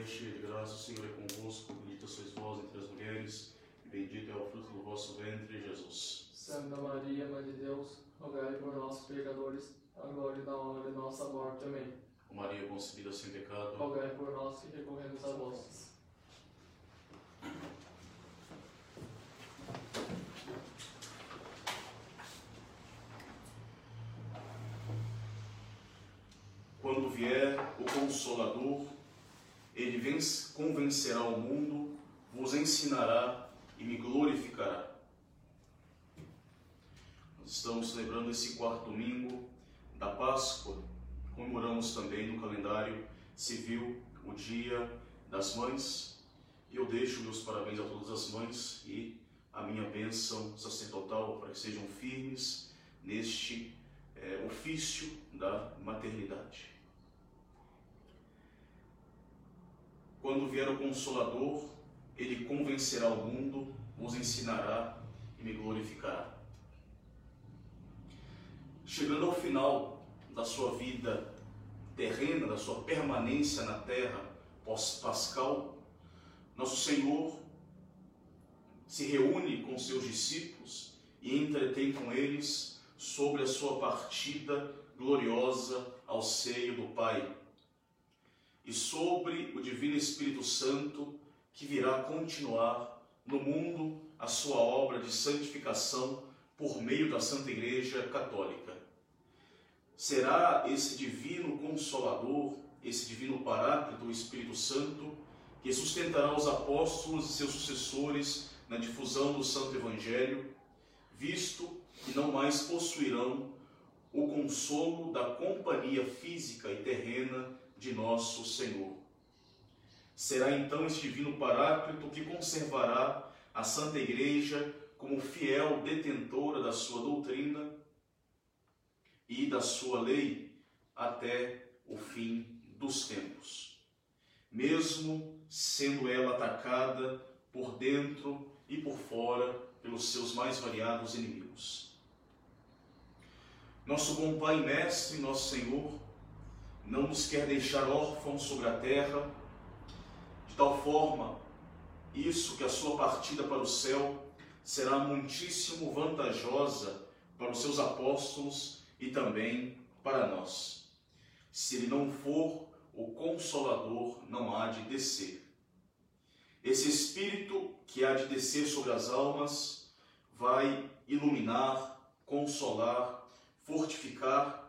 Maria, cheia de graça, o Senhor é convosco, bendita sois vós entre as mulheres, e bendito é o fruto do vosso ventre, Jesus. Santa Maria, Mãe de Deus, rogai por nós, pecadores, agora e na hora de nossa morte. Amém. Ó Maria concebida sem pecado, Rogai por nós que recorremos a vós. quando vier o Consolador, convencerá o mundo, vos ensinará e me glorificará. Nós estamos celebrando esse quarto domingo da Páscoa, comemoramos também no calendário civil o Dia das Mães, e eu deixo meus parabéns a todas as mães e a minha bênção sacerdotal para que sejam firmes neste eh, ofício da maternidade. Quando vier o Consolador, ele convencerá o mundo, vos ensinará e me glorificará. Chegando ao final da sua vida terrena, da sua permanência na terra pós-pascal, nosso Senhor se reúne com seus discípulos e entretém com eles sobre a sua partida gloriosa ao seio do Pai e sobre o Divino Espírito Santo que virá continuar no mundo a sua obra de santificação por meio da Santa Igreja Católica. Será esse divino consolador, esse divino paráclito, o Espírito Santo, que sustentará os apóstolos e seus sucessores na difusão do Santo Evangelho, visto que não mais possuirão o consolo da companhia física e terrena de nosso Senhor. Será então este divino paráclito que conservará a Santa Igreja como fiel detentora da sua doutrina e da sua lei até o fim dos tempos. Mesmo sendo ela atacada por dentro e por fora pelos seus mais variados inimigos. Nosso bom Pai Mestre, nosso Senhor, não nos quer deixar órfãos sobre a terra, de tal forma, isso que a sua partida para o céu será muitíssimo vantajosa para os seus apóstolos e também para nós. Se ele não for, o Consolador não há de descer. Esse Espírito que há de descer sobre as almas vai iluminar, consolar, fortificar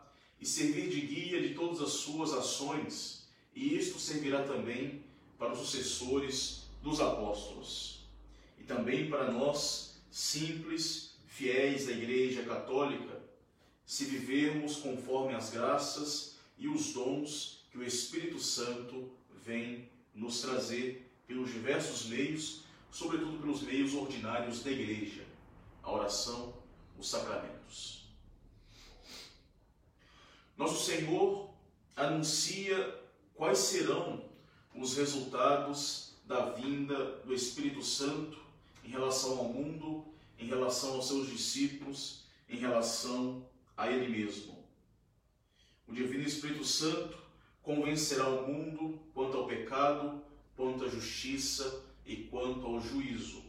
e servir de guia de todas as suas ações, e isto servirá também para os sucessores dos apóstolos e também para nós, simples, fiéis da Igreja Católica, se vivermos conforme as graças e os dons que o Espírito Santo vem nos trazer pelos diversos meios, sobretudo pelos meios ordinários da Igreja, a oração, os sacramentos. Nosso Senhor anuncia quais serão os resultados da vinda do Espírito Santo em relação ao mundo, em relação aos seus discípulos, em relação a Ele mesmo. O Divino Espírito Santo convencerá o mundo quanto ao pecado, quanto à justiça e quanto ao juízo.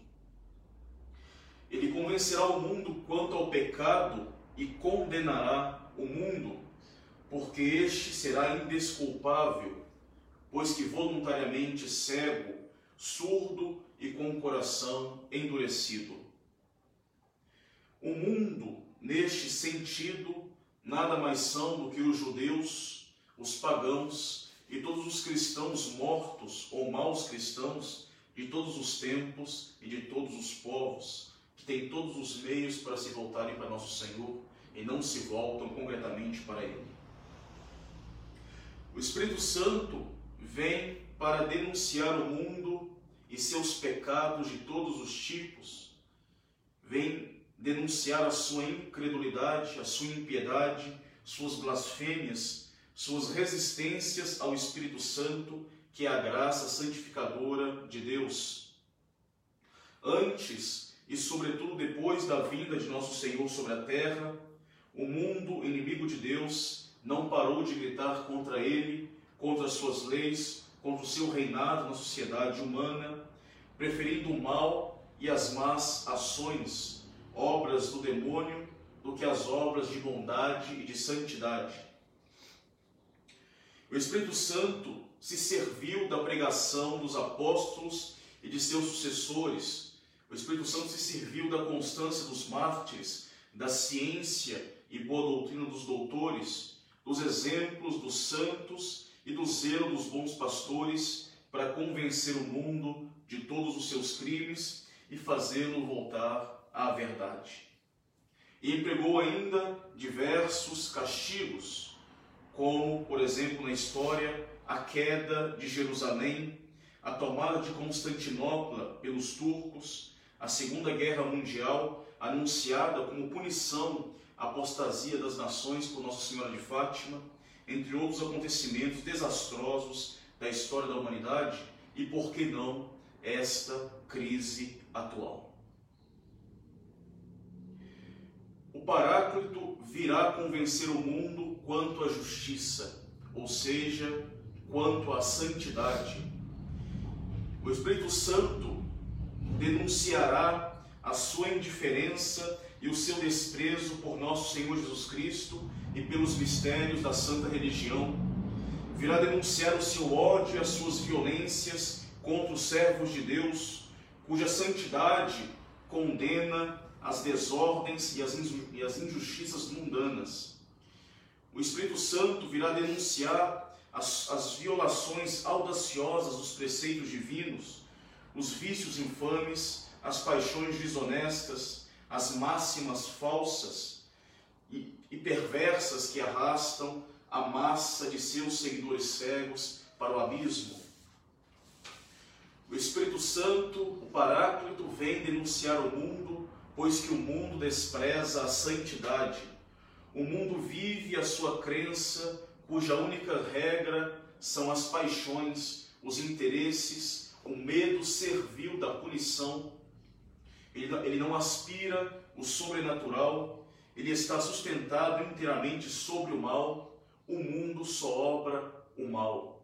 Ele convencerá o mundo quanto ao pecado e condenará o mundo, porque este será indesculpável, pois que voluntariamente cego, surdo e com o coração endurecido. O mundo, neste sentido, nada mais são do que os judeus, os pagãos e todos os cristãos mortos ou maus cristãos de todos os tempos e de todos os povos, que têm todos os meios para se voltarem para nosso Senhor e não se voltam concretamente para Ele. O Espírito Santo vem para denunciar o mundo e seus pecados de todos os tipos, vem denunciar a sua incredulidade, a sua impiedade, suas blasfêmias, suas resistências ao Espírito Santo, que é a graça santificadora de Deus. Antes e, sobretudo, depois da vinda de nosso Senhor sobre a terra, o mundo inimigo de Deus não parou de gritar contra ele, contra as suas leis, contra o seu reinado na sociedade humana, preferindo o mal e as más ações, obras do demônio, do que as obras de bondade e de santidade. O Espírito Santo se serviu da pregação dos apóstolos e de seus sucessores. O Espírito Santo se serviu da constância dos mártires, da ciência e boa doutrina dos doutores, dos exemplos dos santos e do zelo dos bons pastores para convencer o mundo de todos os seus crimes e fazê-lo voltar à verdade. E empregou ainda diversos castigos, como, por exemplo, na história, a queda de Jerusalém, a tomada de Constantinopla pelos turcos, a Segunda Guerra Mundial, anunciada como punição apostasia das nações por Nossa Senhora de Fátima, entre outros acontecimentos desastrosos da história da humanidade e, por que não, esta crise atual. O Paráclito virá convencer o mundo quanto à justiça, ou seja, quanto à santidade. O Espírito Santo denunciará a sua indiferença e o seu desprezo por nosso Senhor Jesus Cristo e pelos mistérios da santa religião. Virá denunciar o seu ódio e as suas violências contra os servos de Deus, cuja santidade condena as desordens e as injustiças mundanas. O Espírito Santo virá denunciar as, as violações audaciosas dos preceitos divinos, os vícios infames, as paixões desonestas, as máximas falsas e, e perversas que arrastam a massa de seus seguidores cegos para o abismo. O Espírito Santo, o Paráclito, vem denunciar o mundo, pois que o mundo despreza a santidade. O mundo vive a sua crença, cuja única regra são as paixões, os interesses, o medo servil da punição. Ele não aspira o sobrenatural, ele está sustentado inteiramente sobre o mal, o mundo só obra o mal.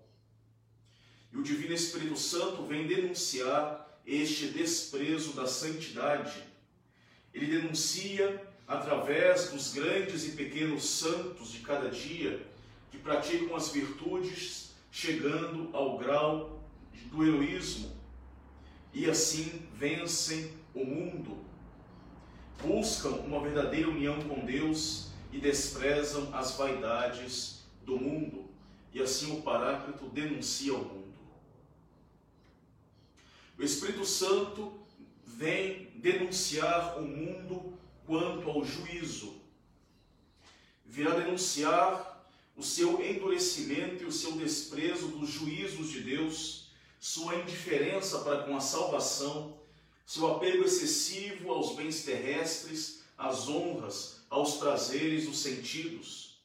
E o Divino Espírito Santo vem denunciar este desprezo da santidade. Ele denuncia através dos grandes e pequenos santos de cada dia que praticam as virtudes, chegando ao grau do heroísmo e assim vencem o mundo buscam uma verdadeira união com Deus e desprezam as vaidades do mundo. E assim o Paráclito denuncia o mundo. O Espírito Santo vem denunciar o mundo quanto ao juízo. Virá denunciar o seu endurecimento e o seu desprezo dos juízos de Deus, sua indiferença para com a salvação seu apego excessivo aos bens terrestres, às honras, aos prazeres dos sentidos.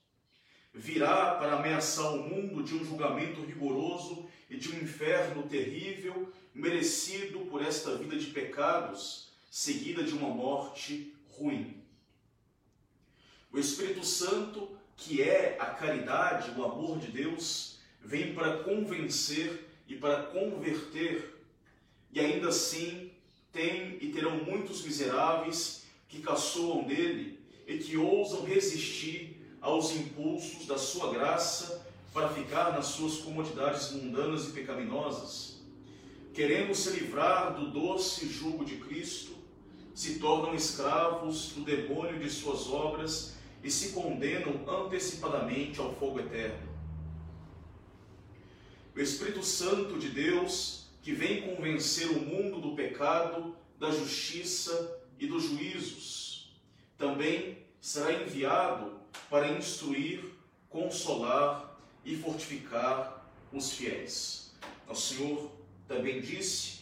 Virá para ameaçar o mundo de um julgamento rigoroso e de um inferno terrível, merecido por esta vida de pecados, seguida de uma morte ruim. O Espírito Santo, que é a caridade, o amor de Deus, vem para convencer e para converter, e ainda assim tem e terão muitos miseráveis que caçoam dele e que ousam resistir aos impulsos da sua graça para ficar nas suas comodidades mundanas e pecaminosas. Querendo se livrar do doce jugo de Cristo, se tornam escravos do demônio de suas obras e se condenam antecipadamente ao fogo eterno. O Espírito Santo de Deus que vem convencer o mundo do pecado, da justiça e dos juízos. Também será enviado para instruir, consolar e fortificar os fiéis. Nosso Senhor também disse: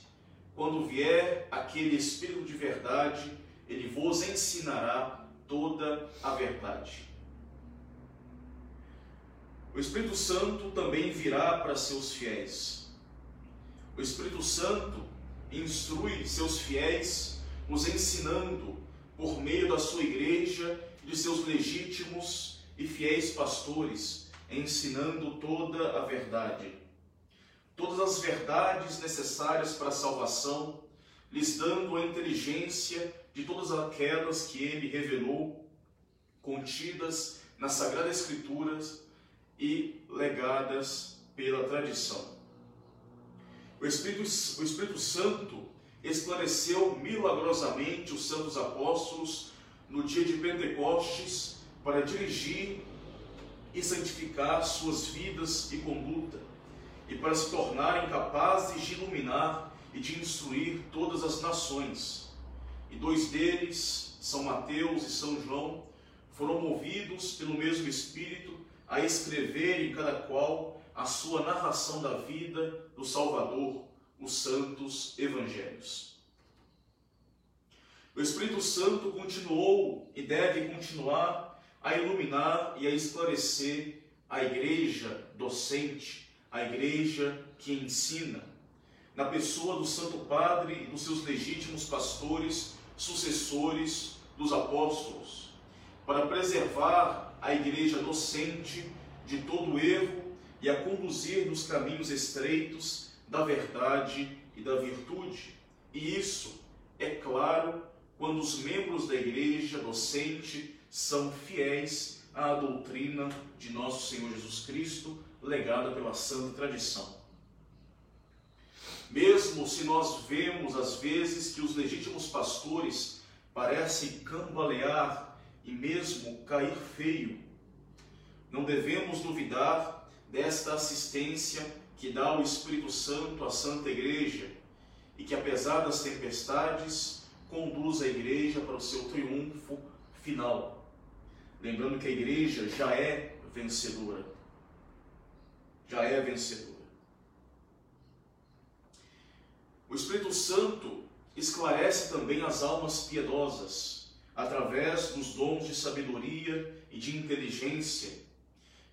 quando vier aquele Espírito de verdade, ele vos ensinará toda a verdade. O Espírito Santo também virá para seus fiéis o Espírito Santo instrui seus fiéis, os ensinando por meio da sua igreja e de seus legítimos e fiéis pastores, ensinando toda a verdade. todas as verdades necessárias para a salvação, lhes dando a inteligência de todas aquelas que ele revelou, contidas nas Sagradas Escrituras e legadas pela tradição. O Espírito, o Espírito Santo esclareceu milagrosamente os santos apóstolos no dia de Pentecostes para dirigir e santificar suas vidas e conduta, e para se tornarem capazes de iluminar e de instruir todas as nações. E dois deles, São Mateus e São João, foram movidos pelo mesmo Espírito a escreverem cada qual a sua narração da vida do Salvador, os santos evangelhos. O Espírito Santo continuou e deve continuar a iluminar e a esclarecer a igreja docente, a igreja que ensina, na pessoa do Santo Padre e dos seus legítimos pastores, sucessores dos apóstolos, para preservar a igreja docente de todo erro e a conduzir nos caminhos estreitos da verdade e da virtude. E isso, é claro, quando os membros da igreja docente são fiéis à doutrina de nosso Senhor Jesus Cristo, legada pela santa tradição. Mesmo se nós vemos às vezes que os legítimos pastores parecem cambalear e mesmo cair feio, não devemos duvidar desta assistência que dá o Espírito Santo à Santa Igreja e que, apesar das tempestades, conduz a Igreja para o seu triunfo final. Lembrando que a Igreja já é vencedora. Já é vencedora. O Espírito Santo esclarece também as almas piedosas através dos dons de sabedoria e de inteligência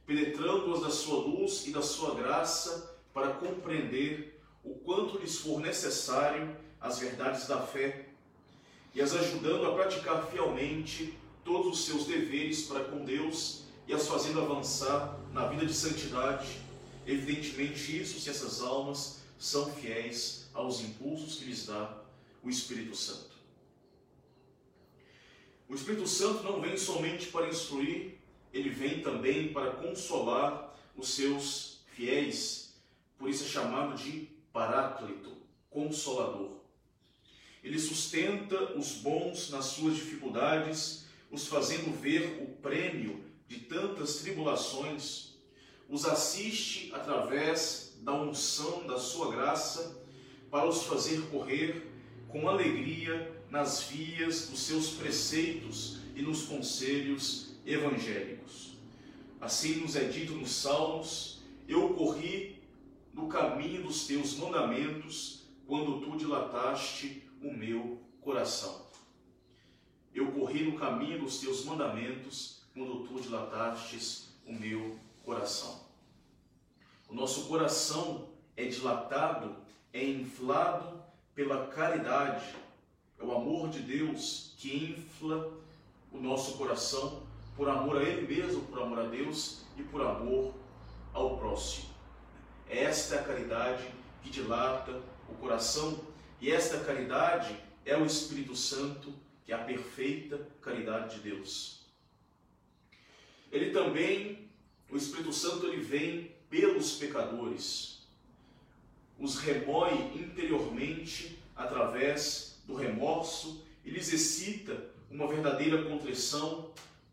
penetrando-as da sua luz e da sua graça para compreender o quanto lhes for necessário as verdades da fé e as ajudando a praticar fielmente todos os seus deveres para com Deus e as fazendo avançar na vida de santidade. Evidentemente, isso se essas almas são fiéis aos impulsos que lhes dá o Espírito Santo. O Espírito Santo não vem somente para instruir ele vem também para consolar os seus fiéis, por isso é chamado de Paráclito, consolador. Ele sustenta os bons nas suas dificuldades, os fazendo ver o prêmio de tantas tribulações, os assiste através da unção da sua graça, para os fazer correr com alegria nas vias dos seus preceitos e nos conselhos evangélicos. Assim nos é dito nos Salmos: Eu corri no caminho dos teus mandamentos quando tu dilataste o meu coração. Eu corri no caminho dos teus mandamentos quando tu dilatastes o meu coração. O nosso coração é dilatado, é inflado pela caridade. É o amor de Deus que infla o nosso coração por amor a Ele mesmo, por amor a Deus e por amor ao próximo. Esta é a caridade que dilata o coração e esta caridade é o Espírito Santo, que é a perfeita caridade de Deus. Ele também, o Espírito Santo, ele vem pelos pecadores, os remói interiormente através do remorso e lhes excita uma verdadeira contrição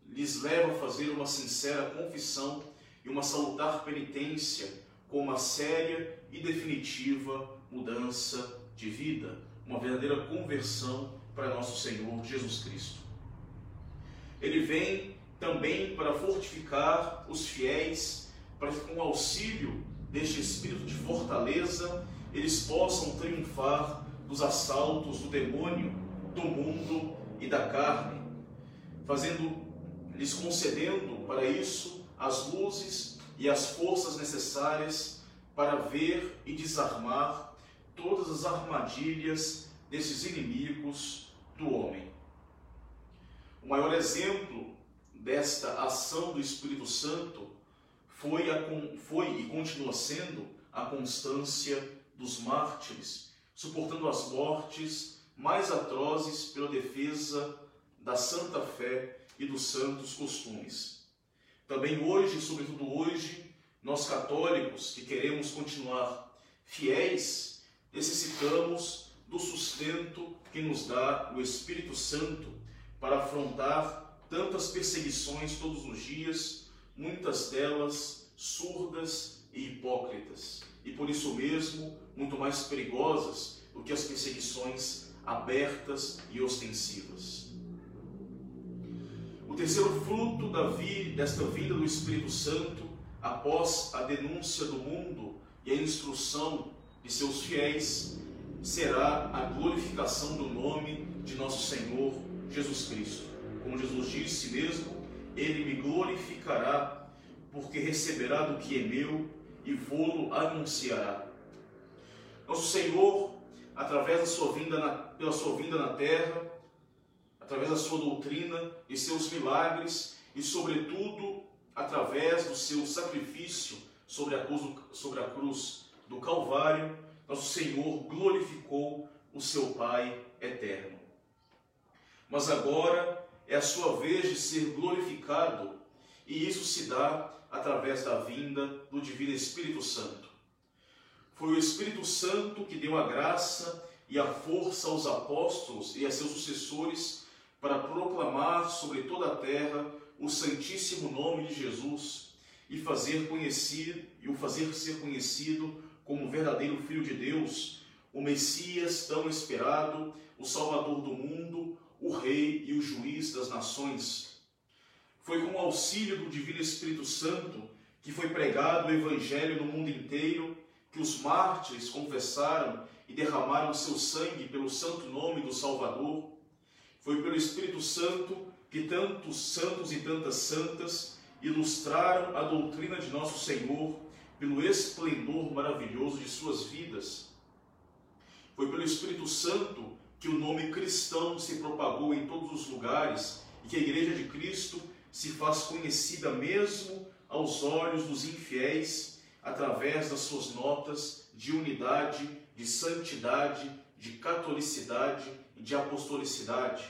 lhes leva a fazer uma sincera confissão e uma salutar penitência com uma séria e definitiva mudança de vida, uma verdadeira conversão para nosso Senhor Jesus Cristo. Ele vem também para fortificar os fiéis, para que com o auxílio deste espírito de fortaleza eles possam triunfar dos assaltos do demônio, do mundo e da carne, fazendo lhes concedendo para isso as luzes e as forças necessárias para ver e desarmar todas as armadilhas desses inimigos do homem. O maior exemplo desta ação do Espírito Santo foi, a, foi e continua sendo a constância dos mártires, suportando as mortes mais atrozes pela defesa da santa fé e dos santos costumes. Também hoje, sobretudo hoje, nós católicos que queremos continuar fiéis, necessitamos do sustento que nos dá o Espírito Santo para afrontar tantas perseguições todos os dias, muitas delas surdas e hipócritas, e por isso mesmo muito mais perigosas do que as perseguições abertas e ostensivas. Terceiro fruto da vi, desta vida do Espírito Santo, após a denúncia do mundo e a instrução de seus fiéis, será a glorificação do nome de nosso Senhor Jesus Cristo. Como Jesus disse mesmo, ele me glorificará, porque receberá do que é meu e vou-lo anunciará. Nosso Senhor, através da sua vinda na, pela sua vinda na terra, através da sua doutrina e seus milagres, e sobretudo através do seu sacrifício sobre a cruz, sobre a cruz do Calvário, nosso Senhor glorificou o seu Pai eterno. Mas agora é a sua vez de ser glorificado, e isso se dá através da vinda do Divino Espírito Santo. Foi o Espírito Santo que deu a graça e a força aos apóstolos e a seus sucessores para proclamar sobre toda a terra o santíssimo nome de Jesus e fazer conhecido e o fazer ser conhecido como verdadeiro filho de Deus, o Messias tão esperado, o Salvador do mundo, o Rei e o Juiz das nações. Foi com o auxílio do Divino Espírito Santo que foi pregado o Evangelho no mundo inteiro, que os mártires confessaram e derramaram seu sangue pelo santo nome do Salvador. Foi pelo Espírito Santo que tantos santos e tantas santas ilustraram a doutrina de nosso Senhor pelo esplendor maravilhoso de suas vidas. Foi pelo Espírito Santo que o nome cristão se propagou em todos os lugares e que a Igreja de Cristo se faz conhecida mesmo aos olhos dos infiéis através das suas notas de unidade, de santidade, de catolicidade de apostolicidade.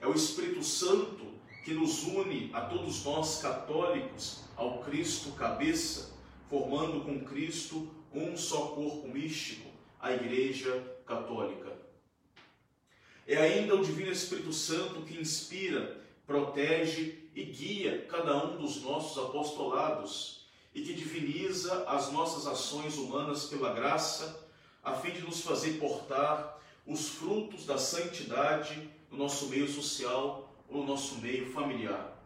É o Espírito Santo que nos une a todos nós católicos ao Cristo cabeça, formando com Cristo um só corpo místico, a Igreja Católica. É ainda o Divino Espírito Santo que inspira, protege e guia cada um dos nossos apostolados e que diviniza as nossas ações humanas pela graça, a fim de nos fazer portar os frutos da santidade no nosso meio social ou no nosso meio familiar.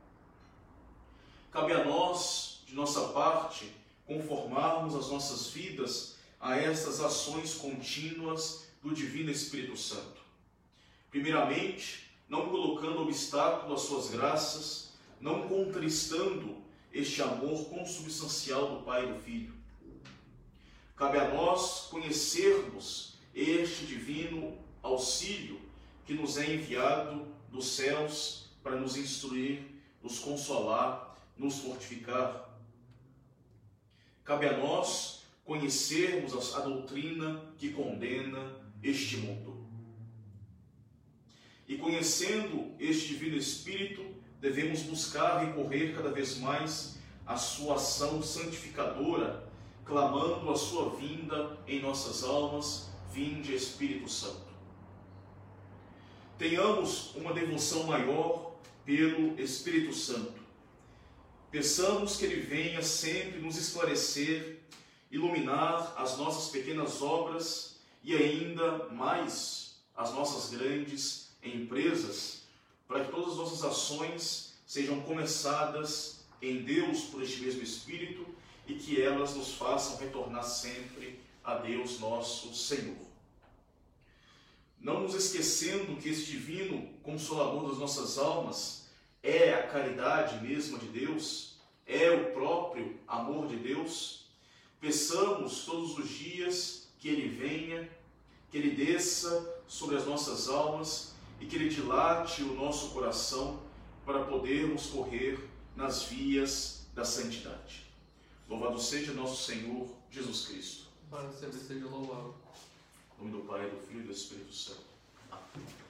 Cabe a nós, de nossa parte, conformarmos as nossas vidas a estas ações contínuas do Divino Espírito Santo. Primeiramente, não colocando obstáculo às suas graças, não contristando este amor consubstancial do Pai e do Filho. Cabe a nós conhecermos este divino auxílio que nos é enviado dos céus para nos instruir, nos consolar, nos fortificar. Cabe a nós conhecermos a doutrina que condena este mundo. E conhecendo este Divino Espírito, devemos buscar recorrer cada vez mais à sua ação santificadora, clamando a sua vinda em nossas almas, vinde Espírito Santo. Tenhamos uma devoção maior pelo Espírito Santo Peçamos que Ele venha sempre nos esclarecer, iluminar as nossas pequenas obras e ainda mais as nossas grandes empresas, para que todas as nossas ações sejam começadas em Deus por este mesmo Espírito e que elas nos façam retornar sempre a Deus nosso Senhor. Não nos esquecendo que esse divino consolador das nossas almas é a caridade mesma de Deus, é o próprio amor de Deus. Peçamos todos os dias que Ele venha, que Ele desça sobre as nossas almas e que Ele dilate o nosso coração para podermos correr nas vias da santidade. Louvado seja nosso Senhor Jesus Cristo para que seja louvado. Em nome do Pai, do Filho e do Espírito Santo. Amém.